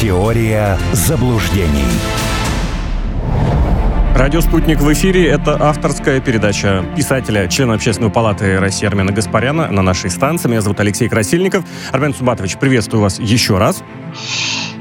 Теория заблуждений. Радио «Спутник» в эфире. Это авторская передача писателя, члена Общественной палаты России Армена Гаспаряна на нашей станции. Меня зовут Алексей Красильников. Армен Субатович, приветствую вас еще раз.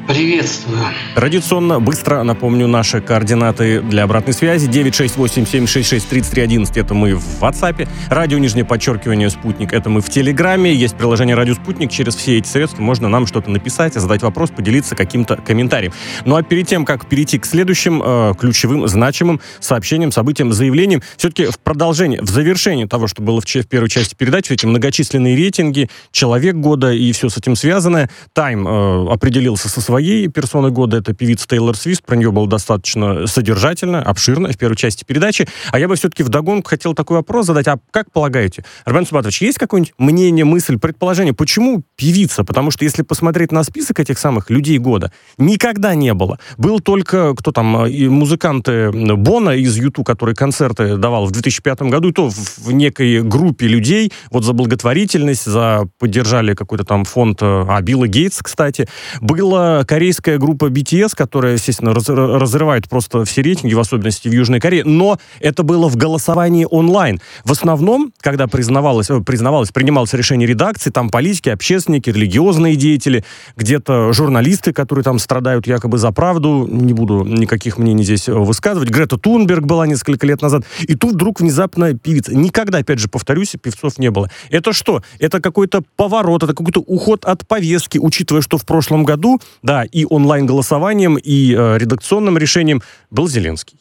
Приветствую. Традиционно быстро напомню наши координаты для обратной связи. 968-766-3311 это мы в WhatsApp. Радио нижнее подчеркивание «Спутник» это мы в Телеграме. Есть приложение «Радио Спутник». Через все эти средства можно нам что-то написать, задать вопрос, поделиться каким-то комментарием. Ну а перед тем, как перейти к следующим э, ключевым, значимым сообщениям, событиям, заявлениям, все-таки в продолжении, в завершении того, что было в, в первой части передачи, эти многочисленные рейтинги, человек года и все с этим связанное, Time э, определился со своей своей персоны года. Это певица Тейлор Свифт. Про нее было достаточно содержательно, обширно в первой части передачи. А я бы все-таки вдогонку хотел такой вопрос задать. А как полагаете, Армен Субатович, есть какое-нибудь мнение, мысль, предположение, почему певица? Потому что если посмотреть на список этих самых людей года, никогда не было. Был только, кто там, музыканты Бона из Юту, который концерты давал в 2005 году, и то в некой группе людей, вот за благотворительность, за поддержали какой-то там фонд, а Билла Гейтс, кстати. Было корейская группа BTS, которая, естественно, раз, разрывает просто все рейтинги, в особенности в Южной Корее, но это было в голосовании онлайн. В основном, когда признавалось, э, признавалось, принималось решение редакции, там политики, общественники, религиозные деятели, где-то журналисты, которые там страдают якобы за правду, не буду никаких мнений здесь э, высказывать. Грета Тунберг была несколько лет назад, и тут вдруг внезапно певица. Никогда, опять же, повторюсь, певцов не было. Это что? Это какой-то поворот, это какой-то уход от повестки, учитывая, что в прошлом году, да, и онлайн-голосованием, и э, редакционным решением был Зеленский.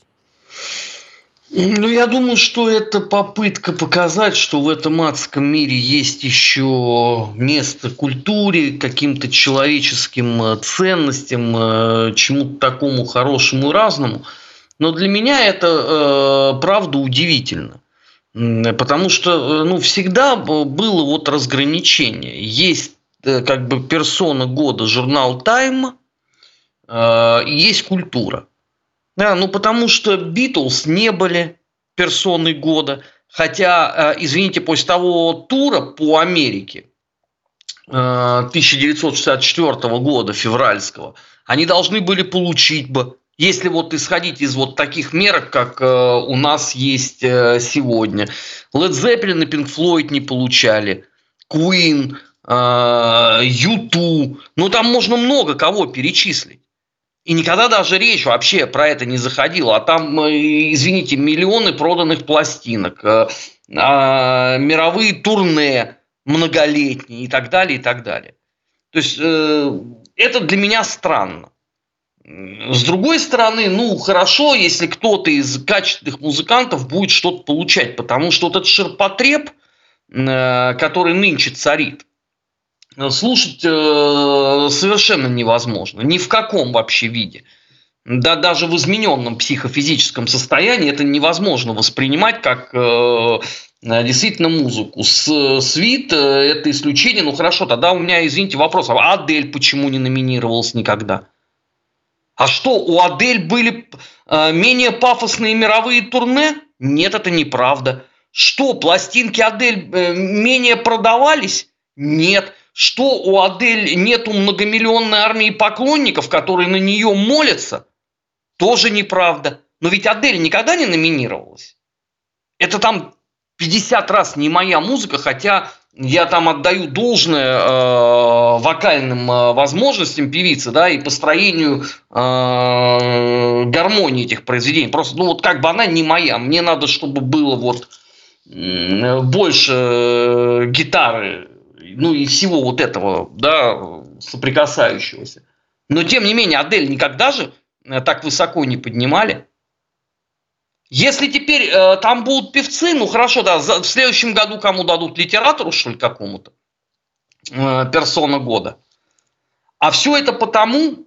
Ну, я думаю, что это попытка показать, что в этом адском мире есть еще место культуре, каким-то человеческим э, ценностям, э, чему-то такому хорошему и разному. Но для меня это, э, правда, удивительно. Потому что ну, всегда было вот разграничение. Есть как бы персона года журнал э, есть культура. Да, ну потому что Битлз не были персоной года, хотя, э, извините, после того тура по Америке 1964 года, февральского, они должны были получить бы, если вот исходить из вот таких мерок, как у нас есть сегодня. Led Zeppelin и Pink Floyd не получали, Queen, а, Юту, ну там можно много кого перечислить. И никогда даже речь вообще про это не заходила. А там, э, извините, миллионы проданных пластинок, э, а, мировые турне многолетние и так далее, и так далее. То есть э, это для меня странно. С другой стороны, ну хорошо, если кто-то из качественных музыкантов будет что-то получать, потому что вот этот ширпотреб, который нынче царит, слушать э, совершенно невозможно. Ни в каком вообще виде. Да, даже в измененном психофизическом состоянии это невозможно воспринимать как э, действительно музыку. С, свит э, это исключение. Ну хорошо, тогда у меня, извините, вопрос. А Адель почему не номинировался никогда? А что, у Адель были э, менее пафосные мировые турне? Нет, это неправда. Что, пластинки Адель э, менее продавались? Нет. Что у Адель нету многомиллионной армии поклонников, которые на нее молятся, тоже неправда. Но ведь Адель никогда не номинировалась. Это там 50 раз не моя музыка, хотя я там отдаю должное э, вокальным э, возможностям певицы, да, и построению э, гармонии этих произведений. Просто, ну вот как бы она не моя, мне надо, чтобы было вот э, больше э, гитары ну и всего вот этого, да, соприкасающегося. Но тем не менее, Адель никогда же э, так высоко не поднимали. Если теперь э, там будут певцы, ну хорошо, да, за, в следующем году кому дадут литератору, что ли, какому-то, э, персона года. А все это потому,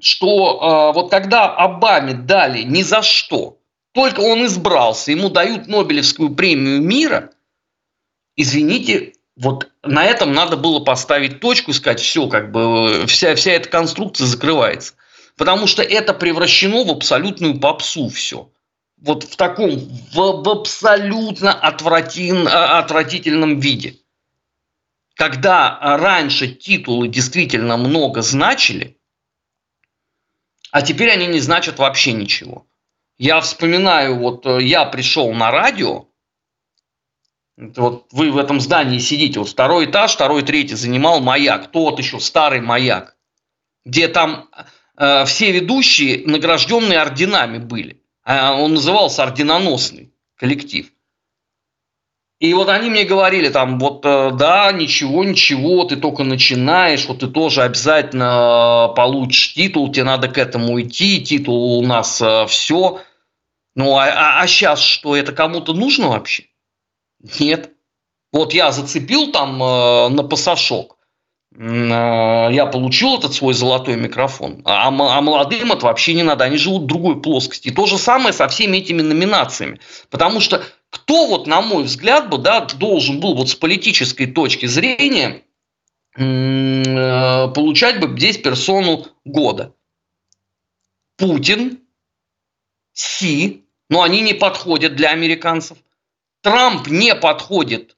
что э, вот когда Обаме дали ни за что, только он избрался, ему дают Нобелевскую премию мира, извините, вот на этом надо было поставить точку и сказать, все, как бы вся, вся эта конструкция закрывается. Потому что это превращено в абсолютную попсу все. Вот в таком, в, в абсолютно отвратин, а, отвратительном виде. Когда раньше титулы действительно много значили, а теперь они не значат вообще ничего. Я вспоминаю, вот э, я пришел на радио, вот вы в этом здании сидите, вот второй этаж, второй, третий занимал маяк, тот еще старый маяк, где там э, все ведущие награжденные орденами были. А он назывался орденоносный коллектив. И вот они мне говорили там, вот э, да, ничего, ничего, ты только начинаешь, вот ты тоже обязательно получишь титул, тебе надо к этому идти, титул у нас э, все. Ну, а, а, а сейчас что, это кому-то нужно вообще? Нет. Вот я зацепил там э, на пасашок, э, я получил этот свой золотой микрофон, а, а молодым это вообще не надо, они живут в другой плоскости. И то же самое со всеми этими номинациями. Потому что кто вот, на мой взгляд, бы, да, должен был вот с политической точки зрения э, получать бы здесь персону года? Путин, Си, но они не подходят для американцев. Трамп не подходит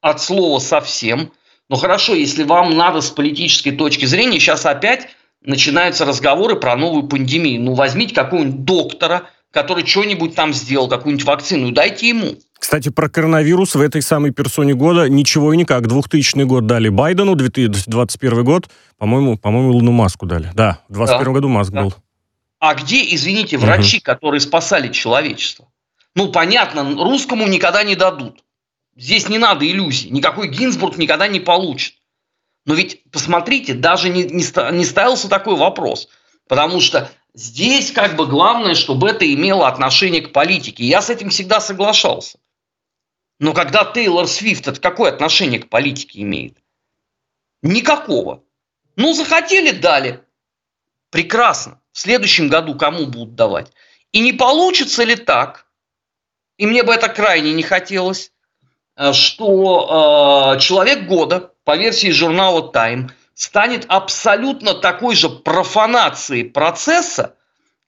от слова совсем. Но хорошо, если вам надо с политической точки зрения, сейчас опять начинаются разговоры про новую пандемию. Ну, возьмите какого-нибудь доктора, который что-нибудь там сделал, какую-нибудь вакцину, дайте ему. Кстати, про коронавирус в этой самой персоне года ничего и никак. 2000 год дали Байдену, 2021 год, по-моему, по-моему, Луну Маску дали. Да, в 2021 да, году Маск да. был. А где, извините, врачи, угу. которые спасали человечество? Ну, понятно, русскому никогда не дадут. Здесь не надо иллюзий. Никакой Гинзбург никогда не получит. Но ведь, посмотрите, даже не, не, не ставился такой вопрос. Потому что здесь как бы главное, чтобы это имело отношение к политике. Я с этим всегда соглашался. Но когда Тейлор Свифт, это какое отношение к политике имеет? Никакого. Ну, захотели, дали. Прекрасно. В следующем году кому будут давать? И не получится ли так, и мне бы это крайне не хотелось, э, что э, человек года по версии журнала Time станет абсолютно такой же профанацией процесса,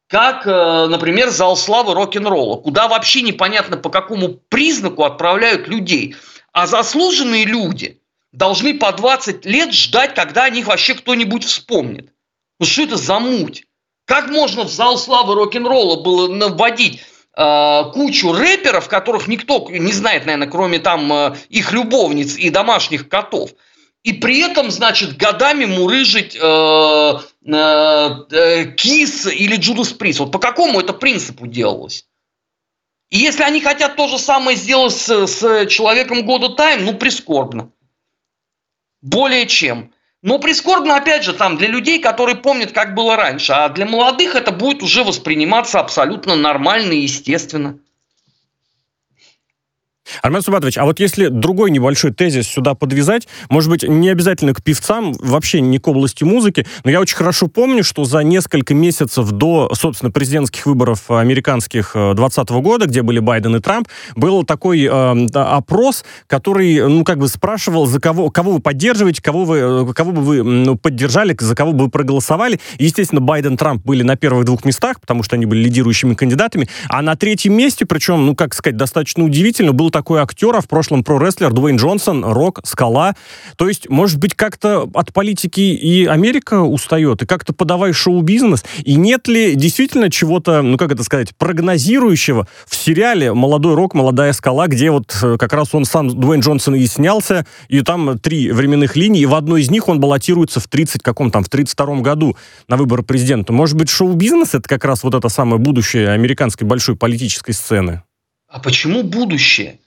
как, э, например, зал славы рок-н-ролла, куда вообще непонятно по какому признаку отправляют людей. А заслуженные люди должны по 20 лет ждать, когда о них вообще кто-нибудь вспомнит. Ну что это за муть? Как можно в зал славы рок-н-ролла было наводить кучу рэперов, которых никто не знает, наверное, кроме там э, их любовниц и домашних котов – и при этом, значит, годами мурыжить э, э, э, Кис или Джудас Прис. Вот по какому это принципу делалось? И если они хотят то же самое сделать с, с человеком года Тайм, ну, прискорбно. Более чем. Но прискорбно, опять же, там для людей, которые помнят, как было раньше. А для молодых это будет уже восприниматься абсолютно нормально и естественно. Армен Субатович, а вот если другой небольшой тезис сюда подвязать, может быть, не обязательно к певцам, вообще не к области музыки, но я очень хорошо помню, что за несколько месяцев до, собственно, президентских выборов американских 2020 года, где были Байден и Трамп, был такой э, опрос, который, ну, как бы спрашивал, за кого, кого вы поддерживаете, кого, вы, кого бы вы ну, поддержали, за кого бы вы проголосовали. естественно, Байден и Трамп были на первых двух местах, потому что они были лидирующими кандидатами, а на третьем месте, причем, ну, как сказать, достаточно удивительно, был такой актер, а в прошлом про-рестлер Дуэйн Джонсон, Рок, Скала. То есть, может быть, как-то от политики и Америка устает, и как-то подавай шоу-бизнес? И нет ли действительно чего-то, ну как это сказать, прогнозирующего в сериале «Молодой Рок, молодая Скала», где вот э, как раз он сам, Дуэйн Джонсон, и снялся, и там три временных линии, и в одной из них он баллотируется в 30 каком там, в 32 году на выборы президента. Может быть, шоу-бизнес — это как раз вот это самое будущее американской большой политической сцены? А почему будущее?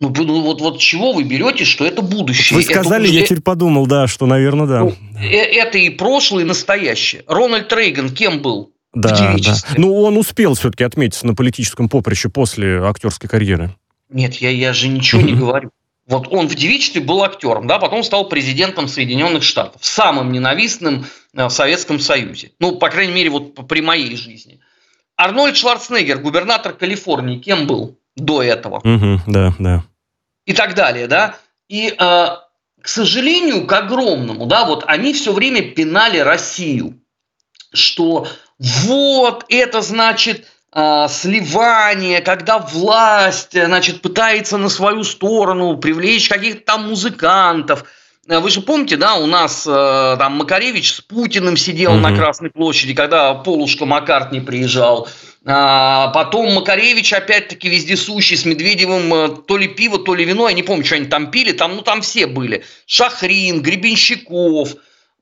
Ну, ну, вот, вот чего вы берете, что это будущее? Вы сказали, это, я теперь подумал, да, что, наверное, да. Ну, э, это и прошлое, и настоящее. Рональд Рейган кем был? Да, да. Ну, он успел все-таки отметиться на политическом поприще после актерской карьеры. Нет, я, я же ничего не говорю. Вот он в девичестве был актером, да, потом стал президентом Соединенных Штатов, самым ненавистным э, в Советском Союзе. Ну, по крайней мере, вот при моей жизни. Арнольд Шварценеггер, губернатор Калифорнии, кем был? до этого. Угу, да, да. И так далее, да. И, э, к сожалению, к огромному, да, вот они все время пинали Россию, что вот это значит э, сливание, когда власть, значит, пытается на свою сторону привлечь каких-то там музыкантов вы же помните, да, у нас там Макаревич с Путиным сидел угу. на Красной площади, когда Полушка Маккартни приезжал. А, потом Макаревич, опять-таки, вездесущий, с Медведевым то ли пиво, то ли вино, я не помню, что они там пили, там, ну, там все были. Шахрин, Гребенщиков,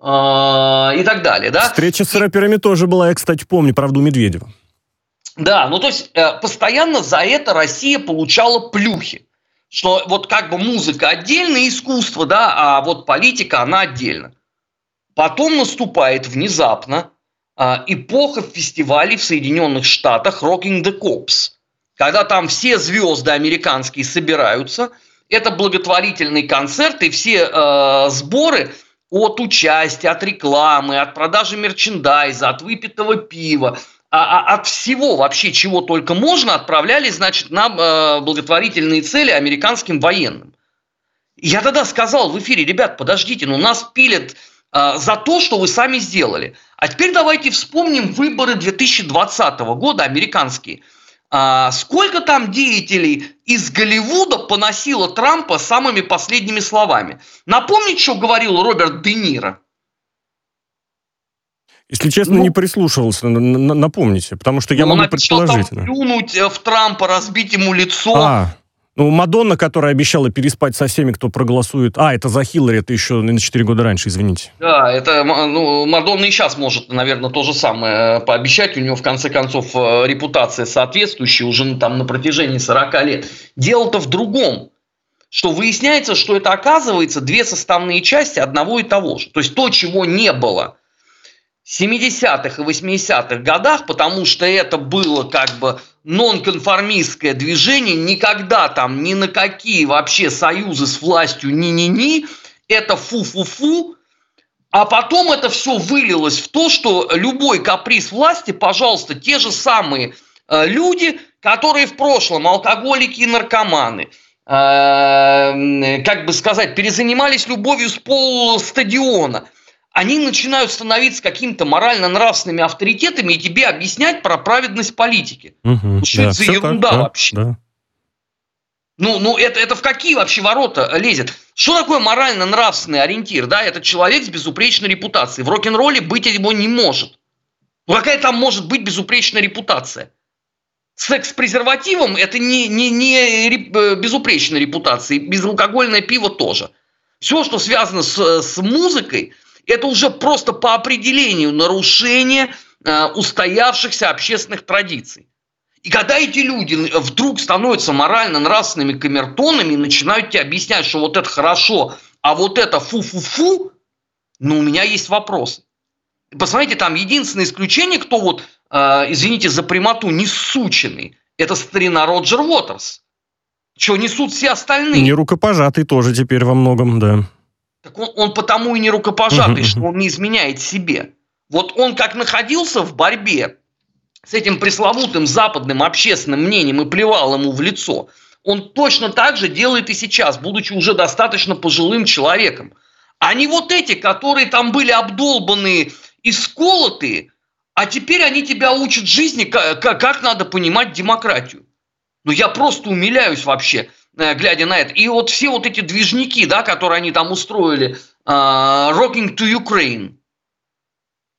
и так далее, да. Встреча с рэперами тоже была, я, кстати, помню, правда, у Медведева. Да, ну то есть э, постоянно за это Россия получала плюхи. Что вот как бы музыка отдельно, искусство, да, а вот политика, она отдельно. Потом наступает внезапно э, эпоха фестивалей в Соединенных Штатах Rocking the Cops. Когда там все звезды американские собираются, это благотворительный концерт, и все э, сборы от участия, от рекламы, от продажи мерчендайза, от выпитого пива – а, а, от всего вообще, чего только можно, отправляли, значит, на э, благотворительные цели американским военным. Я тогда сказал в эфире, ребят, подождите, ну нас пилят э, за то, что вы сами сделали. А теперь давайте вспомним выборы 2020 года американские. А, сколько там деятелей из Голливуда поносило Трампа самыми последними словами? Напомнить, что говорил Роберт Де Ниро? Если честно, ну, не прислушивался, напомните, потому что я ну, могу предположить. Там плюнуть э, в Трампа, разбить ему лицо. А, ну, Мадонна, которая обещала переспать со всеми, кто проголосует. А, это за Хиллари, это еще на 4 года раньше, извините. Да, это ну, Мадонна и сейчас может, наверное, то же самое э, пообещать. У него, в конце концов, э, репутация соответствующая уже там на протяжении 40 лет. Дело-то в другом что выясняется, что это оказывается две составные части одного и того же. То есть то, чего не было 70-х и 80-х годах, потому что это было как бы нонконформистское движение, никогда там ни на какие вообще союзы с властью ни-ни-ни, это фу-фу-фу, а потом это все вылилось в то, что любой каприз власти, пожалуйста, те же самые э, люди, которые в прошлом алкоголики и наркоманы, э, как бы сказать, перезанимались любовью с пол стадиона – они начинают становиться какими-то морально-нравственными авторитетами и тебе объяснять про праведность политики. Угу, что да, это за ерунда так, вообще? Да. Ну, ну это, это в какие вообще ворота лезет? Что такое морально-нравственный ориентир? Да, это человек с безупречной репутацией. В рок-н-ролле быть его не может. Ну, какая там может быть безупречная репутация? Секс с презервативом – это не, не, не э, безупречная репутация. Безалкогольное пиво тоже. Все, что связано с, с музыкой – это уже просто по определению нарушение э, устоявшихся общественных традиций. И когда эти люди вдруг становятся морально-нравственными камертонами и начинают тебе объяснять, что вот это хорошо, а вот это фу-фу-фу, ну, у меня есть вопросы. Посмотрите, там единственное исключение, кто вот, э, извините за прямоту, не сученный, это старина Роджер Уотерс. Что несут все остальные? Не рукопожатый тоже теперь во многом, да. Так он, он потому и не рукопожатый, что он не изменяет себе. Вот он как находился в борьбе с этим пресловутым западным общественным мнением и плевал ему в лицо, он точно так же делает и сейчас, будучи уже достаточно пожилым человеком. А не вот эти, которые там были обдолбанные и сколотые, а теперь они тебя учат жизни, как, как надо понимать демократию. Ну, я просто умиляюсь вообще. Э, глядя на это. И вот все вот эти движники, да, которые они там устроили, uh, Rocking to Ukraine.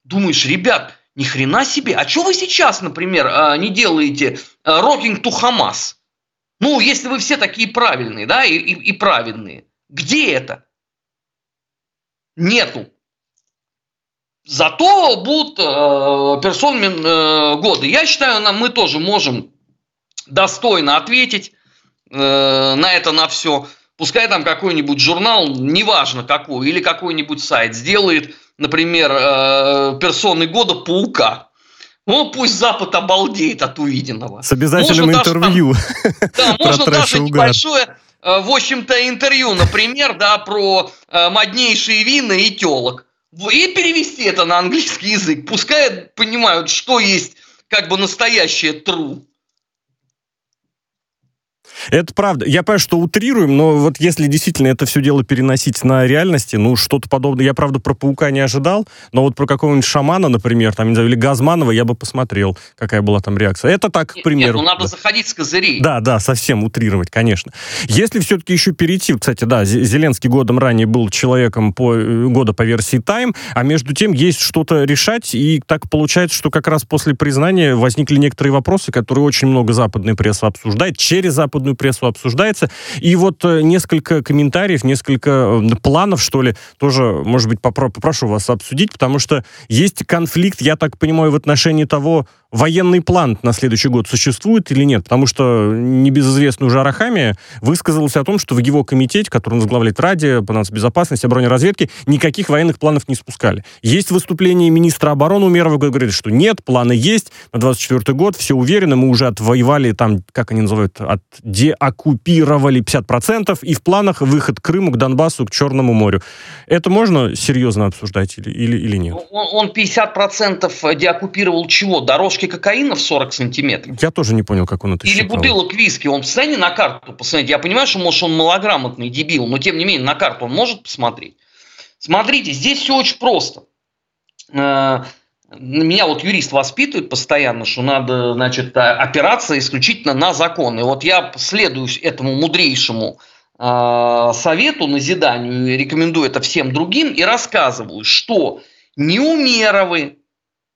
Думаешь, ребят, ни хрена себе, а что вы сейчас, например, uh, не делаете Rocking to Hamas? Ну, если вы все такие правильные, да, и, и, и праведные. Где это? Нету. Зато будут э, персонами э, года. Я считаю, нам, мы тоже можем достойно ответить э, на это на все. Пускай там какой-нибудь журнал, неважно какой, или какой-нибудь сайт сделает, например, э, персоны года паука. Ну, пусть Запад обалдеет от увиденного. С обязательным можно интервью. Даже, там, да, можно даже небольшое, э, в общем-то, интервью, например, да, про э, моднейшие вина и телок. И перевести это на английский язык. Пускай понимают, что есть как бы настоящее true. Это правда. Я понимаю, что утрируем, но вот если действительно это все дело переносить на реальности, ну, что-то подобное. Я, правда, про паука не ожидал, но вот про какого-нибудь шамана, например, там, не знаю, или Газманова, я бы посмотрел, какая была там реакция. Это так, к примеру. Нет, ну надо да. заходить с козырей. Да, да, совсем утрировать, конечно. Если все-таки еще перейти, кстати, да, Зеленский годом ранее был человеком по, э, года по версии Time, а между тем есть что-то решать, и так получается, что как раз после признания возникли некоторые вопросы, которые очень много западной прессы обсуждает, через западную прессу обсуждается. И вот э, несколько комментариев, несколько э, планов, что ли, тоже, может быть, попрошу вас обсудить, потому что есть конфликт, я так понимаю, в отношении того, военный план на следующий год существует или нет? Потому что небезызвестный уже Арахами высказался о том, что в его комитете, который возглавляет Ради по нацбезопасности, обороне разведки, никаких военных планов не спускали. Есть выступление министра обороны Умерова, который говорит, что нет, планы есть на 24 год, все уверены, мы уже отвоевали там, как они называют, от деоккупировали 50%, и в планах выход к Крыму, к Донбассу, к Черному морю. Это можно серьезно обсуждать или, или, или нет? Он 50% деоккупировал чего? Дорожки бутылки кокаина в 40 сантиметров. Я тоже не понял, как он это Или считал. бутылок виски. Он посмотри на карту, посмотрите. Я понимаю, что, может, он малограмотный дебил, но, тем не менее, на карту он может посмотреть. Смотрите, здесь все очень просто. Э, меня вот юрист воспитывает постоянно, что надо, значит, опираться исключительно на закон. И вот я следую этому мудрейшему э, совету, назиданию, рекомендую это всем другим и рассказываю, что ни Умеровы,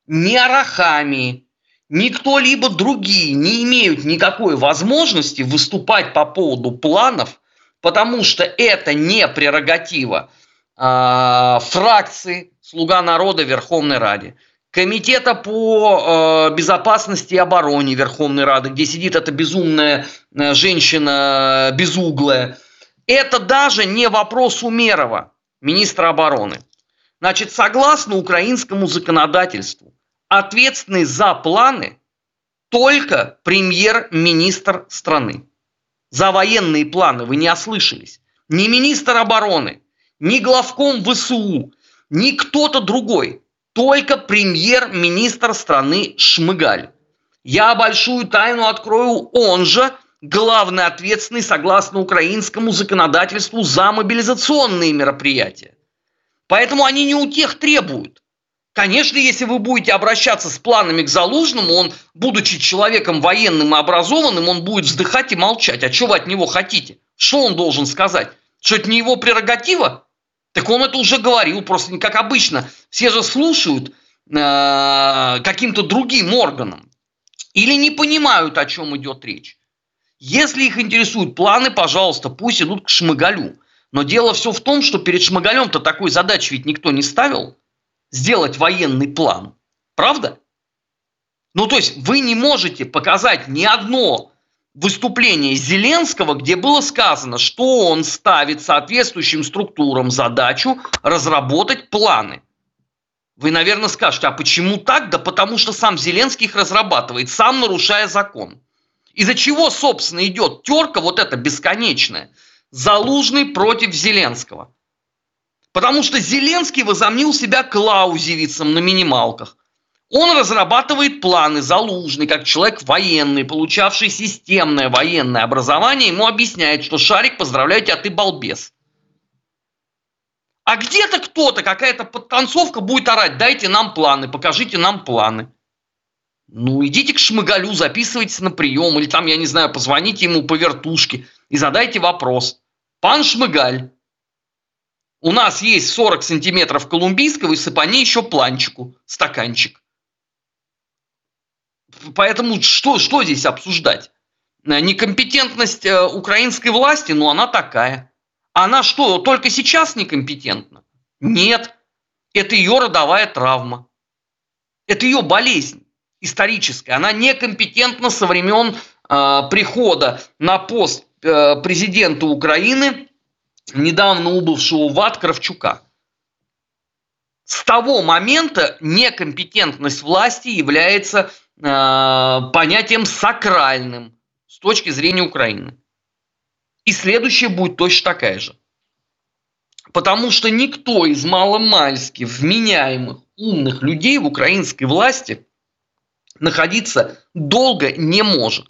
ни Арахами, никто либо другие не имеют никакой возможности выступать по поводу планов, потому что это не прерогатива э, фракции «Слуга народа» Верховной Раде, Комитета по э, безопасности и обороне Верховной Рады, где сидит эта безумная э, женщина безуглая. Это даже не вопрос Умерова, министра обороны. Значит, согласно украинскому законодательству, ответственный за планы только премьер-министр страны. За военные планы вы не ослышались. Ни министр обороны, ни главком ВСУ, ни кто-то другой. Только премьер-министр страны Шмыгаль. Я большую тайну открою, он же главный ответственный, согласно украинскому законодательству, за мобилизационные мероприятия. Поэтому они не у тех требуют. Конечно, если вы будете обращаться с планами к Залужному, он, будучи человеком военным и образованным, он будет вздыхать и молчать. А что вы от него хотите? Что он должен сказать? Что это не его прерогатива? Так он это уже говорил, просто не как обычно. Все же слушают э, каким-то другим органам. Или не понимают, о чем идет речь. Если их интересуют планы, пожалуйста, пусть идут к Шмыгалю. Но дело все в том, что перед Шмыгалем-то такой задачи ведь никто не ставил сделать военный план. Правда? Ну, то есть вы не можете показать ни одно выступление Зеленского, где было сказано, что он ставит соответствующим структурам задачу разработать планы. Вы, наверное, скажете, а почему так? Да потому что сам Зеленский их разрабатывает, сам нарушая закон. Из-за чего, собственно, идет терка вот эта бесконечная? Залужный против Зеленского. Потому что Зеленский возомнил себя клаузевицем на минималках. Он разрабатывает планы, залужный, как человек военный, получавший системное военное образование, ему объясняет, что Шарик, поздравляю тебя, ты балбес. А где-то кто-то, какая-то подтанцовка будет орать, дайте нам планы, покажите нам планы. Ну, идите к Шмыгалю, записывайтесь на прием, или там, я не знаю, позвоните ему по вертушке и задайте вопрос. Пан Шмыгаль, у нас есть 40 сантиметров колумбийского и сыпани еще планчику, стаканчик. Поэтому что, что здесь обсуждать? Некомпетентность э, украинской власти, ну она такая. Она что, только сейчас некомпетентна? Нет. Это ее родовая травма. Это ее болезнь историческая. Она некомпетентна со времен э, прихода на пост э, президента Украины недавно убывшего в ад Кравчука. С того момента некомпетентность власти является э, понятием сакральным с точки зрения Украины. И следующая будет точно такая же. Потому что никто из маломальски вменяемых умных людей в украинской власти находиться долго не может.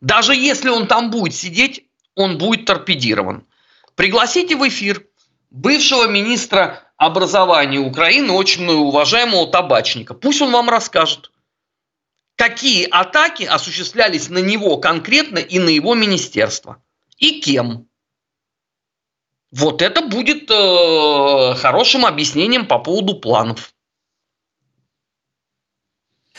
Даже если он там будет сидеть, он будет торпедирован. Пригласите в эфир бывшего министра образования Украины, очень уважаемого табачника. Пусть он вам расскажет, какие атаки осуществлялись на него конкретно и на его министерство. И кем. Вот это будет э, хорошим объяснением по поводу планов.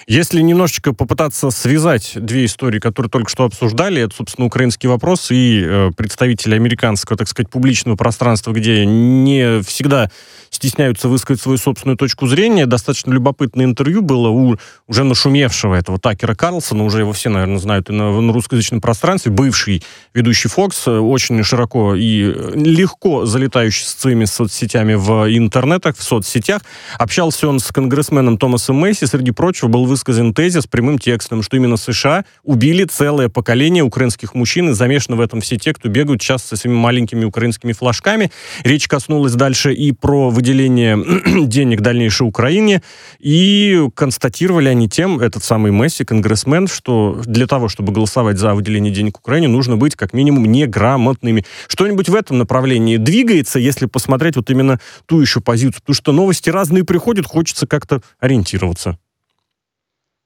Если немножечко попытаться связать две истории, которые только что обсуждали, это, собственно, украинский вопрос и э, представители американского, так сказать, публичного пространства, где не всегда стесняются высказать свою собственную точку зрения. Достаточно любопытное интервью было у уже нашумевшего этого Такера Карлсона, уже его все, наверное, знают и на, на русскоязычном пространстве, бывший ведущий Fox, э, очень широко и легко залетающий своими соцсетями в интернетах, в соцсетях. Общался он с конгрессменом Томасом Мэйси, среди прочего, был высказан тезис прямым текстом, что именно США убили целое поколение украинских мужчин, и замешаны в этом все те, кто бегают сейчас со своими маленькими украинскими флажками. Речь коснулась дальше и про выделение денег дальнейшей Украине, и констатировали они тем, этот самый Месси, конгрессмен, что для того, чтобы голосовать за выделение денег Украине, нужно быть как минимум неграмотными. Что-нибудь в этом направлении двигается, если посмотреть вот именно ту еще позицию, потому что новости разные приходят, хочется как-то ориентироваться.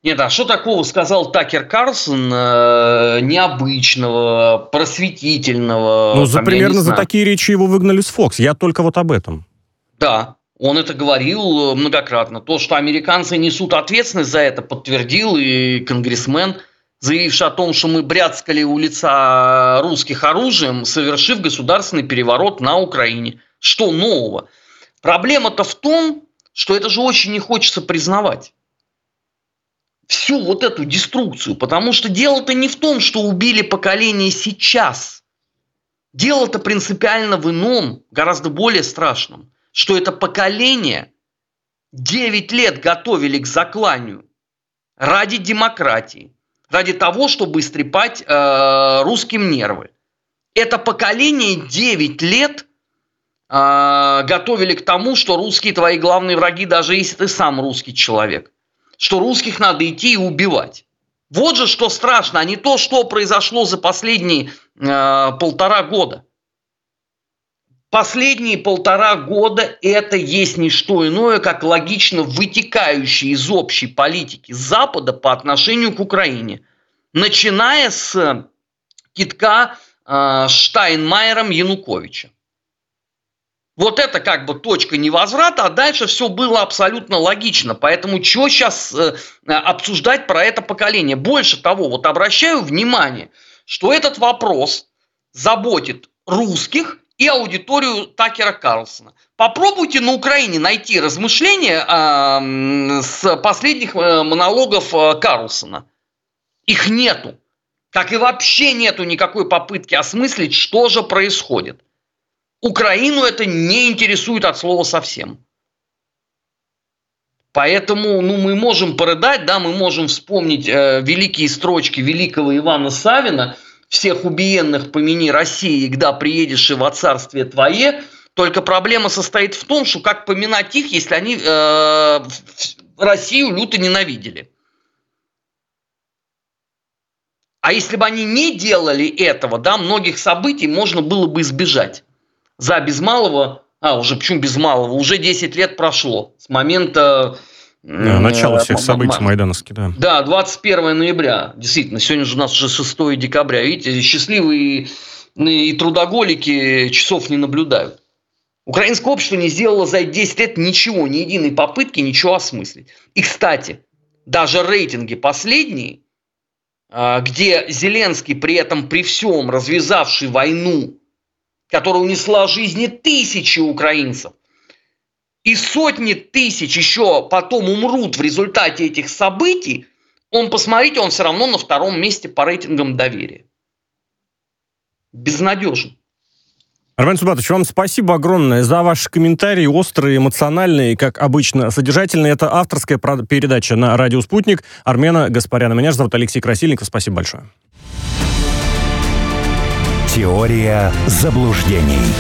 Нет, а что такого сказал Такер Карлсон э, необычного, просветительного? Ну, за, примерно за такие речи его выгнали с Fox. Я только вот об этом. Да, он это говорил э, многократно. То, что американцы несут ответственность за это, подтвердил и конгрессмен, заявивший о том, что мы бряцкали у лица русских оружием, совершив государственный переворот на Украине. Что нового? Проблема-то в том, что это же очень не хочется признавать всю вот эту деструкцию, потому что дело-то не в том, что убили поколение сейчас. Дело-то принципиально в ином, гораздо более страшном, что это поколение 9 лет готовили к закланию ради демократии, ради того, чтобы истрепать э, русским нервы. Это поколение 9 лет э, готовили к тому, что русские твои главные враги, даже если ты сам русский человек что русских надо идти и убивать. Вот же что страшно, а не то, что произошло за последние э, полтора года. Последние полтора года это есть не что иное, как логично вытекающие из общей политики Запада по отношению к Украине. Начиная с китка э, Штайнмайером Януковича. Вот это как бы точка невозврата, а дальше все было абсолютно логично. Поэтому что сейчас э, обсуждать про это поколение? Больше того, вот обращаю внимание, что этот вопрос заботит русских и аудиторию Такера Карлсона. Попробуйте на Украине найти размышления э, с последних э, монологов э, Карлсона. Их нету. Как и вообще нету никакой попытки осмыслить, что же происходит. Украину это не интересует от слова совсем. Поэтому ну, мы можем порыдать, да, мы можем вспомнить э, великие строчки великого Ивана Савина «Всех убиенных помяни России, когда приедешь и во царствие твое», только проблема состоит в том, что как поминать их, если они э, Россию люто ненавидели. А если бы они не делали этого, да, многих событий можно было бы избежать за Безмалова, а, уже почему Безмалова, уже 10 лет прошло с момента... Да, начало всех событий майдановских, да. Да, 21 ноября, действительно, сегодня же у нас уже 6 декабря, видите, счастливые и трудоголики часов не наблюдают. Украинское общество не сделало за 10 лет ничего, ни единой попытки ничего осмыслить. И, кстати, даже рейтинги последние, а, где Зеленский при этом при всем развязавший войну которая унесла жизни тысячи украинцев. И сотни тысяч еще потом умрут в результате этих событий, он, посмотрите, он все равно на втором месте по рейтингам доверия. Безнадежен. Армен Субатович, вам спасибо огромное за ваши комментарии, острые, эмоциональные, как обычно, содержательные. Это авторская передача на радио «Спутник» Армена Гаспаряна. Меня зовут Алексей Красильников. Спасибо большое. Теория заблуждений.